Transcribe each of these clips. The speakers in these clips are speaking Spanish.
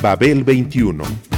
Babel 21.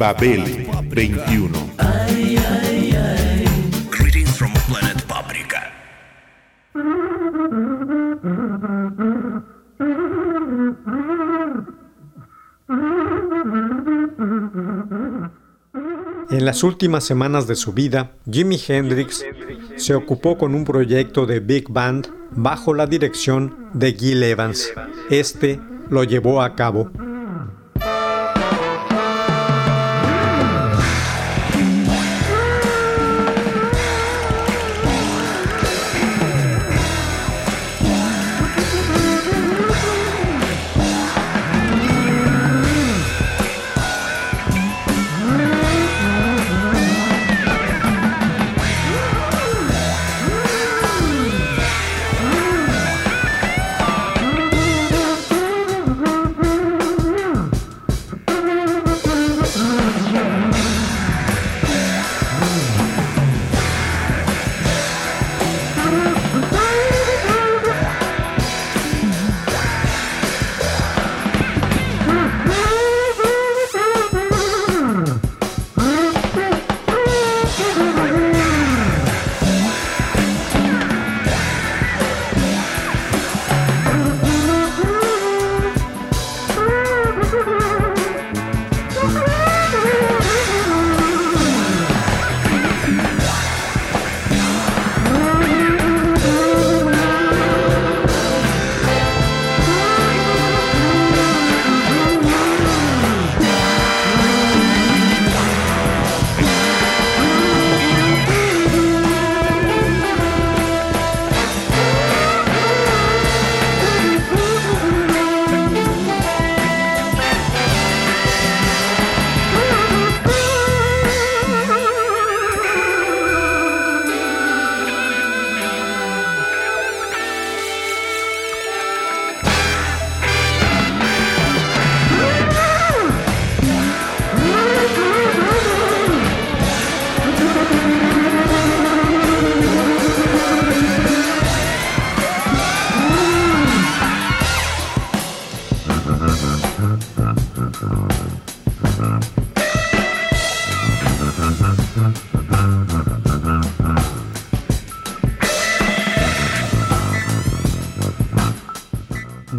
Babel 21. Greetings from planet Paprika. En las últimas semanas de su vida, Jimi Hendrix se ocupó con un proyecto de big band bajo la dirección de Gil Evans. Este lo llevó a cabo.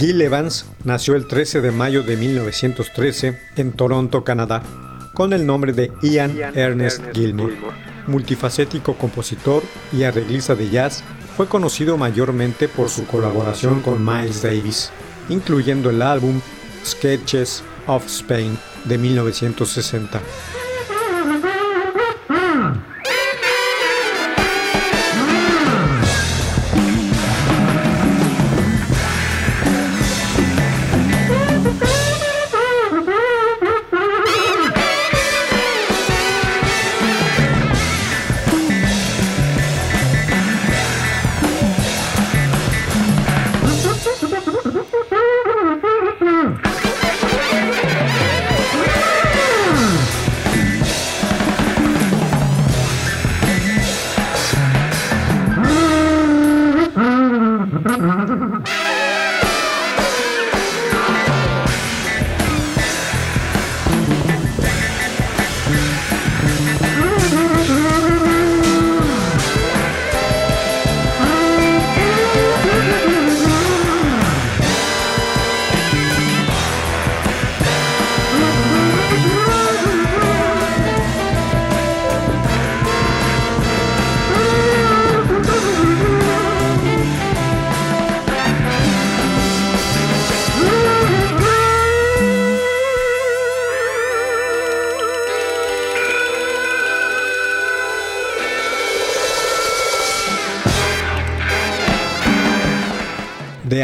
Gil Evans nació el 13 de mayo de 1913 en Toronto, Canadá, con el nombre de Ian Ernest Gilmore. Multifacético compositor y arreglista de jazz, fue conocido mayormente por su colaboración con Miles Davis, incluyendo el álbum Sketches of Spain de 1960.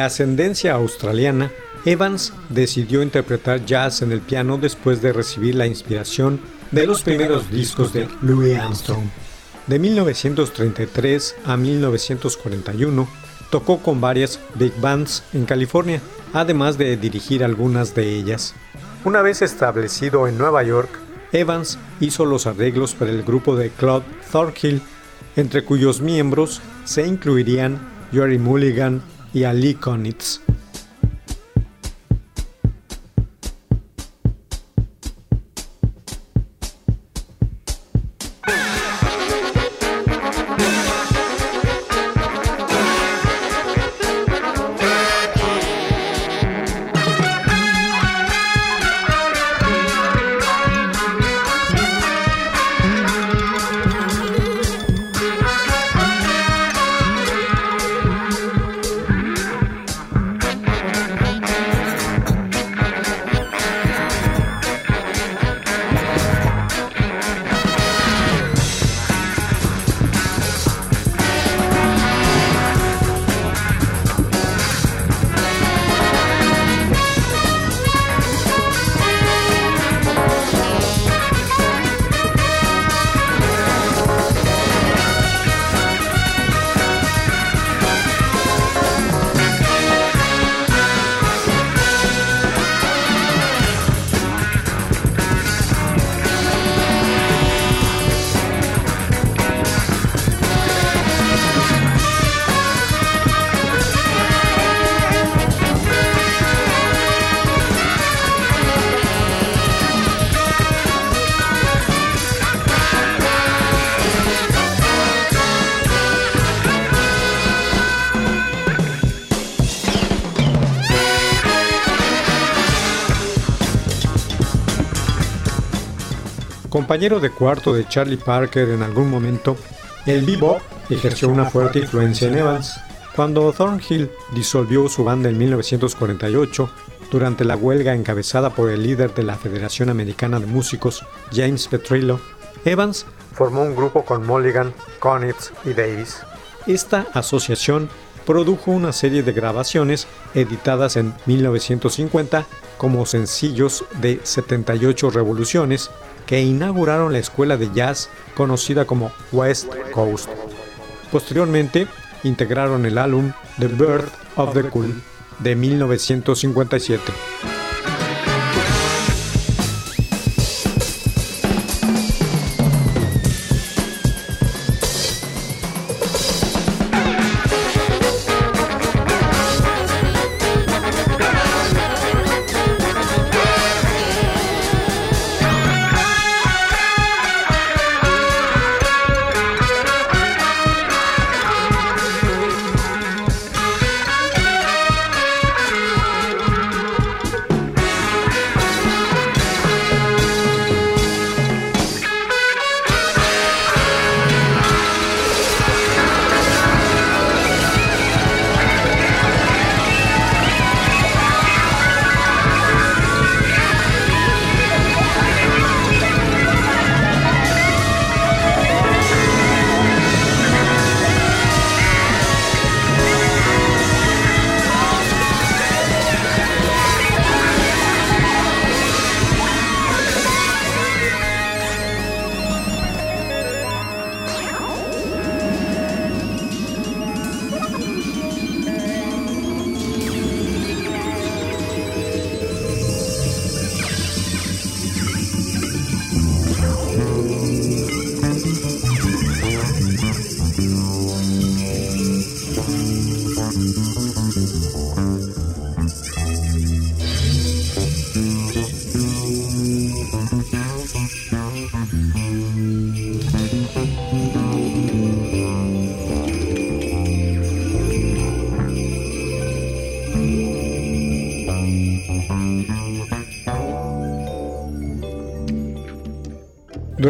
Ascendencia australiana, Evans decidió interpretar jazz en el piano después de recibir la inspiración de los primeros discos de Louis Armstrong. De 1933 a 1941 tocó con varias big bands en California, además de dirigir algunas de ellas. Una vez establecido en Nueva York, Evans hizo los arreglos para el grupo de Claude Thornhill, entre cuyos miembros se incluirían Jerry Mulligan A leak on it. Compañero de cuarto de Charlie Parker en algún momento, el bebop ejerció una fuerte influencia en Evans. Cuando Thornhill disolvió su banda en 1948, durante la huelga encabezada por el líder de la Federación Americana de Músicos, James Petrillo, Evans formó un grupo con Mulligan, Konitz y Davis. Esta asociación produjo una serie de grabaciones editadas en 1950 como sencillos de 78 revoluciones que inauguraron la escuela de jazz conocida como West Coast. Posteriormente, integraron el álbum The Birth of the Cool de 1957.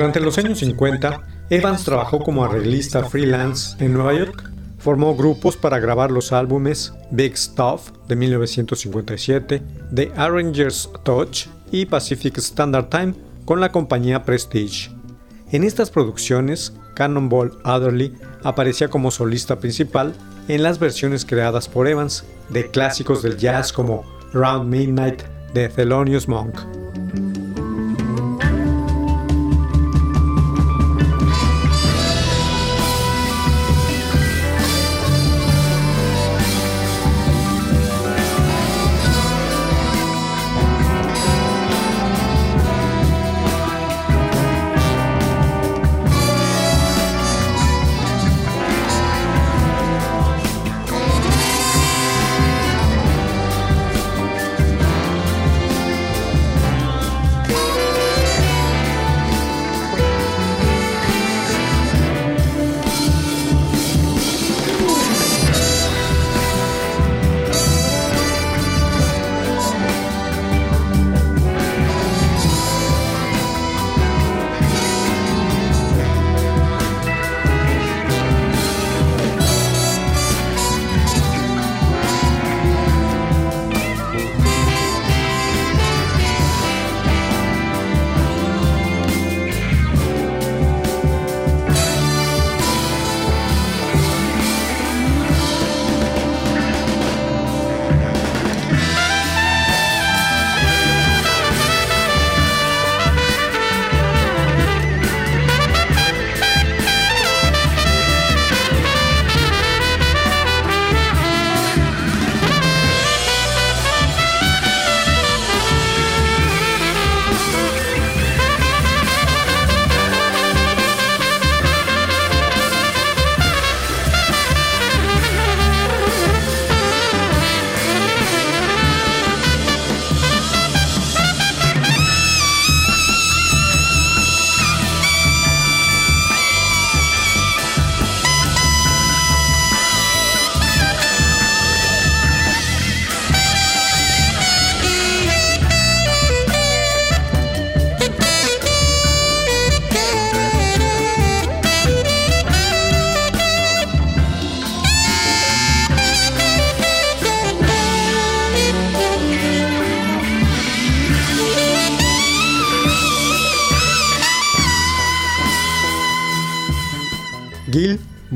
Durante los años 50, Evans trabajó como arreglista freelance en Nueva York. Formó grupos para grabar los álbumes Big Stuff de 1957, The Arranger's Touch y Pacific Standard Time con la compañía Prestige. En estas producciones, Cannonball Adderley aparecía como solista principal en las versiones creadas por Evans de clásicos del jazz como Round Midnight de Thelonious Monk.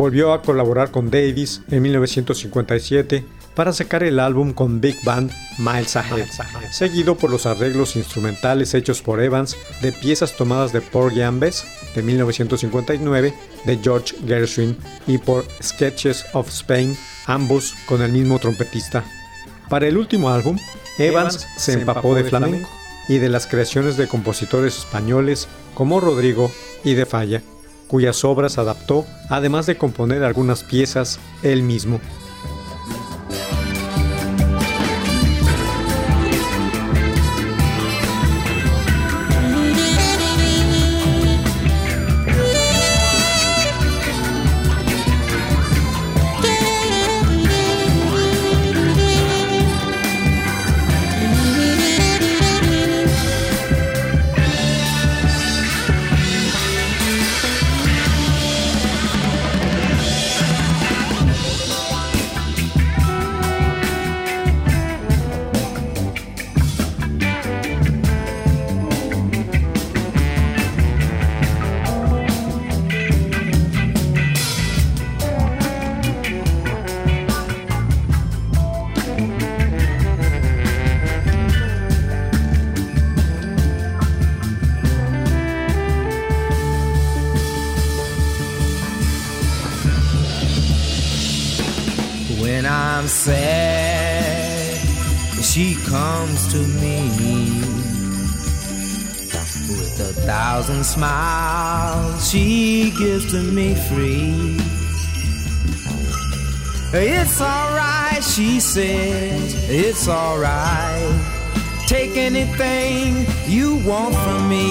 Volvió a colaborar con Davis en 1957 para sacar el álbum con Big Band Miles Ahead, seguido por los arreglos instrumentales hechos por Evans de piezas tomadas de Porgy and Bess de 1959 de George Gershwin y por Sketches of Spain, ambos con el mismo trompetista. Para el último álbum, Evans se empapó de flamenco y de las creaciones de compositores españoles como Rodrigo y De Falla cuyas obras adaptó, además de componer algunas piezas él mismo. Smile she gives to me free. It's alright, she says, it's alright. Take anything you want from me,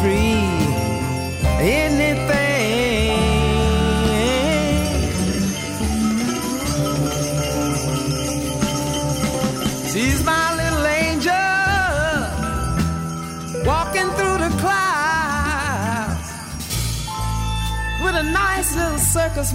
free. Anything. circus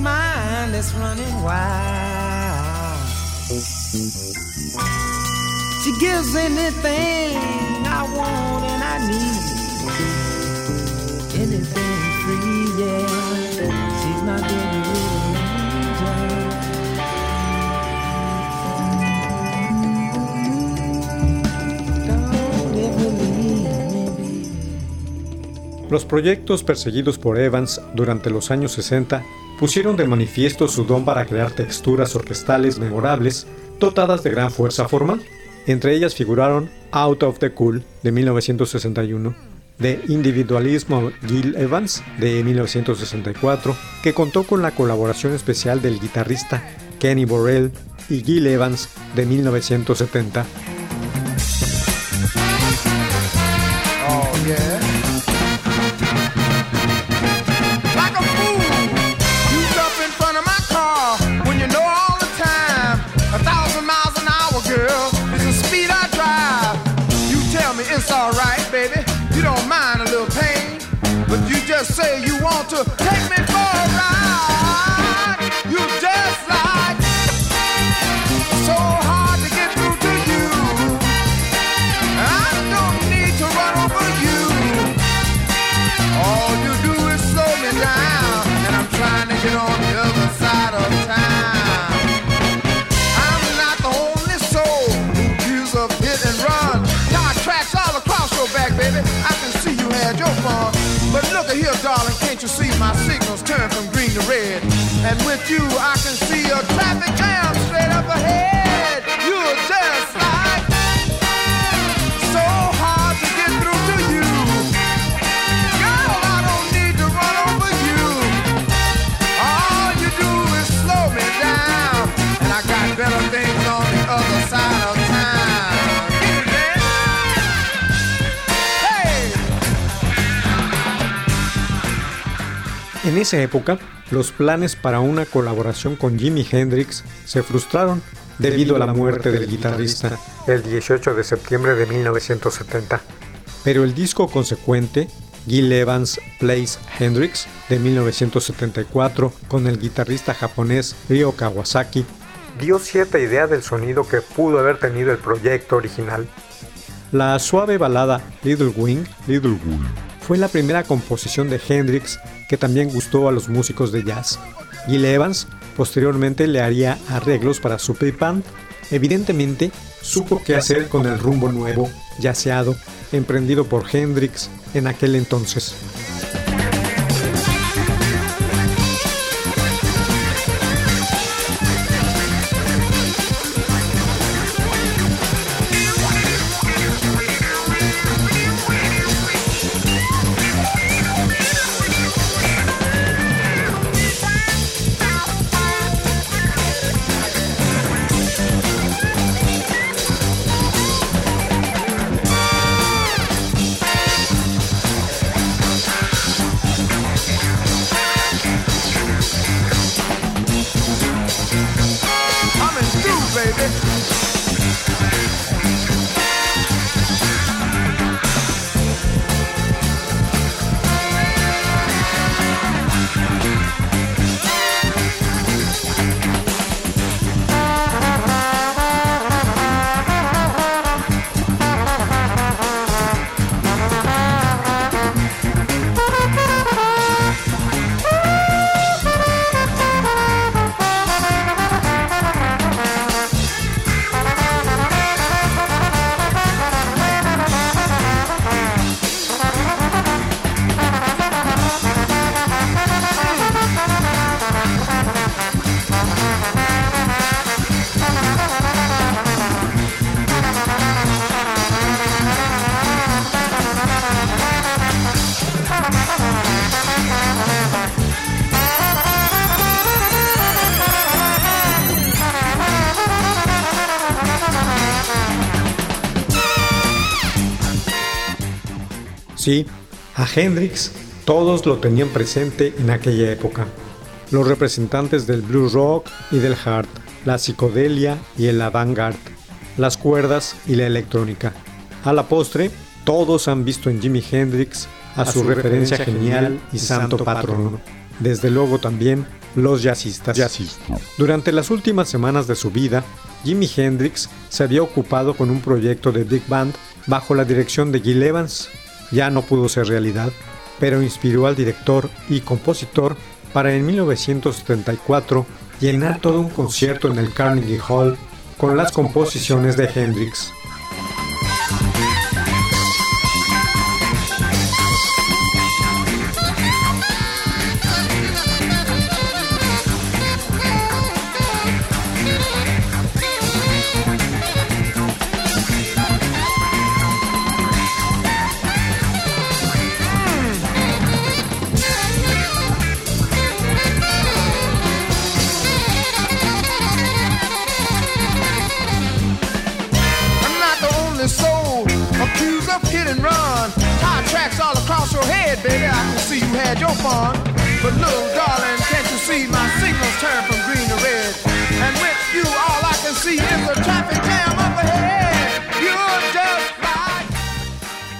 Los proyectos perseguidos por Evans durante los años 60 pusieron de manifiesto su don para crear texturas orquestales memorables dotadas de gran fuerza formal. Entre ellas figuraron Out of the Cool de 1961, de Individualismo Gil Evans de 1964, que contó con la colaboración especial del guitarrista Kenny Borrell y Gil Evans de 1970. just to take me my signals turn from green to red? And with you, I can see a traffic jam straight up ahead. En esa época, los planes para una colaboración con Jimi Hendrix se frustraron debido a la muerte del guitarrista el 18 de septiembre de 1970. Pero el disco consecuente, Gil Evans Plays Hendrix, de 1974, con el guitarrista japonés Ryo Kawasaki, dio cierta idea del sonido que pudo haber tenido el proyecto original. La suave balada Little Wing, Little Wing fue la primera composición de Hendrix que también gustó a los músicos de jazz. Gil Evans posteriormente le haría arreglos para su band. Evidentemente, supo qué hacer con el rumbo nuevo, yaceado, emprendido por Hendrix en aquel entonces. Sí, a Hendrix todos lo tenían presente en aquella época. Los representantes del blues rock y del hard, la psicodelia y el avant-garde, las cuerdas y la electrónica. A la postre, todos han visto en Jimi Hendrix a, su, referencia genial y santo patrono. Desde luego también los jazzistas. Durante las últimas semanas de su vida, Jimi Hendrix se había ocupado con un proyecto de big band bajo la dirección de Gil Evans. Ya no pudo ser realidad, pero inspiró al director y compositor para en 1974 llenar todo un concierto en el Carnegie Hall con las composiciones de Hendrix.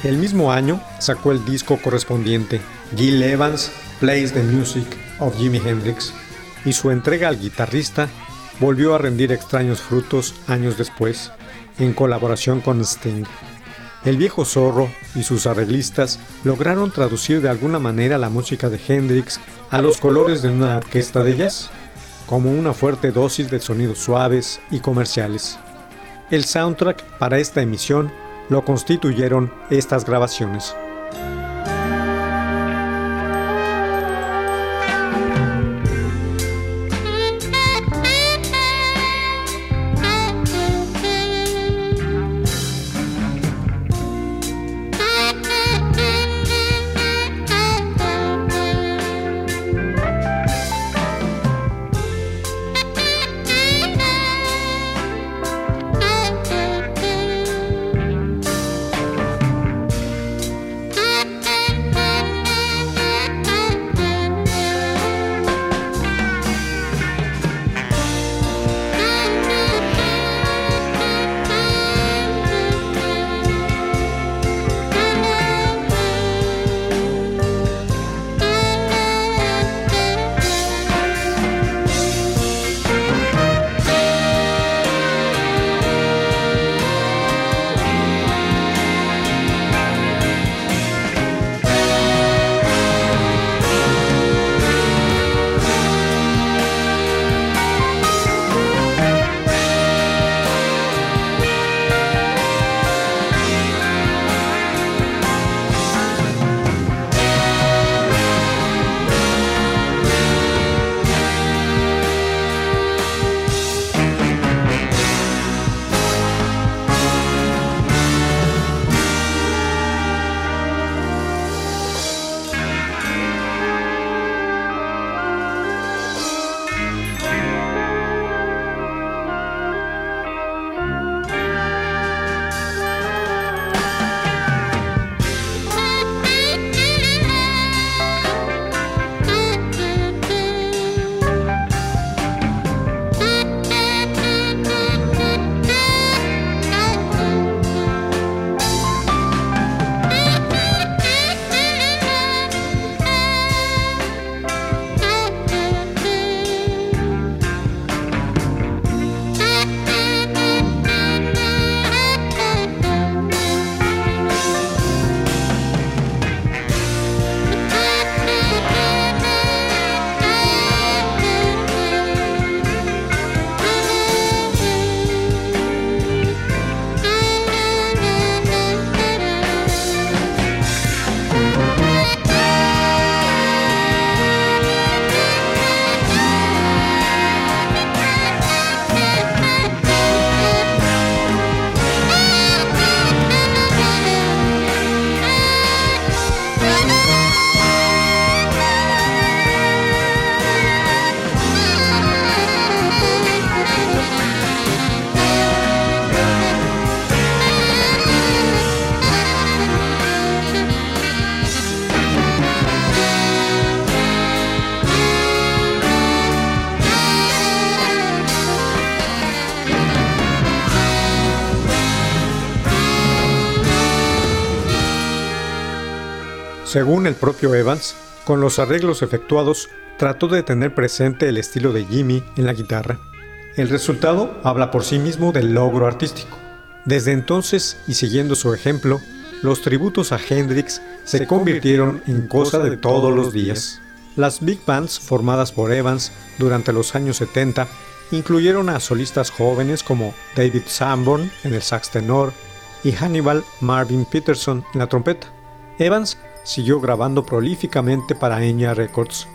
El mismo año sacó el disco correspondiente, Gil Evans Plays the Music of Jimi Hendrix, y su entrega al guitarrista volvió a rendir extraños frutos años después, en colaboración con Sting. El viejo zorro y sus arreglistas lograron traducir de alguna manera la música de Hendrix a los colores de una orquesta de jazz, como una fuerte dosis de sonidos suaves y comerciales. El soundtrack para esta emisión lo constituyeron estas grabaciones. Según el propio Evans, con los arreglos efectuados trató de tener presente el estilo de Jimmy en la guitarra. El resultado habla por sí mismo del logro artístico. Desde entonces, y siguiendo su ejemplo, los tributos a Hendrix se convirtieron en cosa de todos los días. Las big bands formadas por Evans durante los años 70 incluyeron a solistas jóvenes como David Sanborn en el sax tenor y Hannibal Marvin Peterson en la trompeta. Evans siguió grabando prolíficamente para Enya Records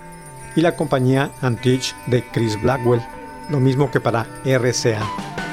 y la compañía Antich de Chris Blackwell, lo mismo que para RCA.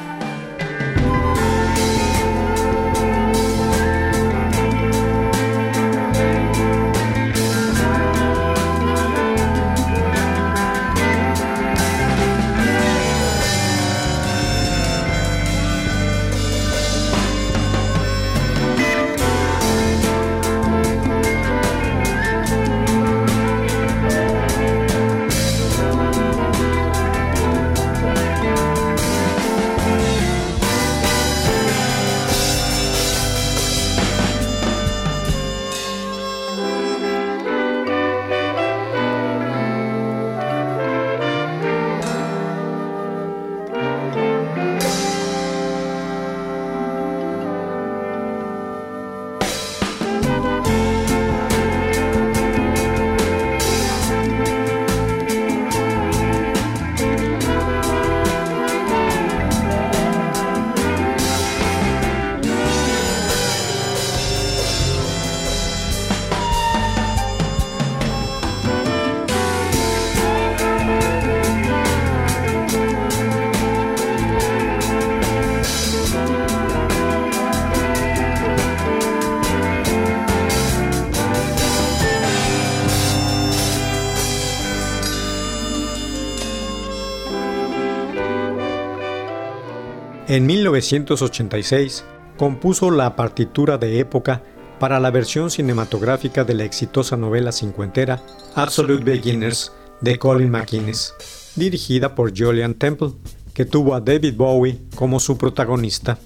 En 1986 compuso la partitura de época para la versión cinematográfica de la exitosa novela cincuentera Absolute Beginners de Colin McInnes, dirigida por Julian Temple, que tuvo a David Bowie como su protagonista.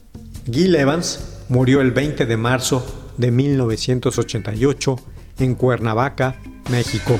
Gil Evans murió el 20 de marzo de 1988 en Cuernavaca, México.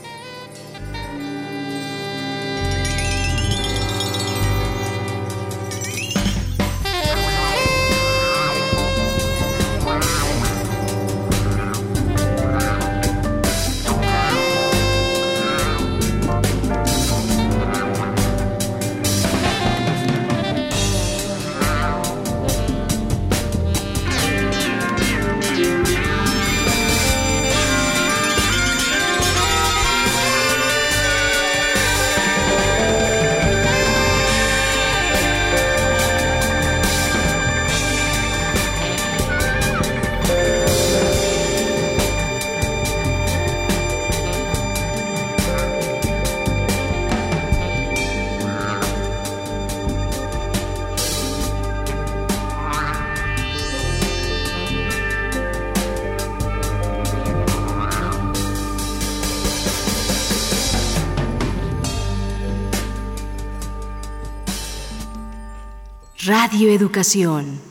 Radio Educación.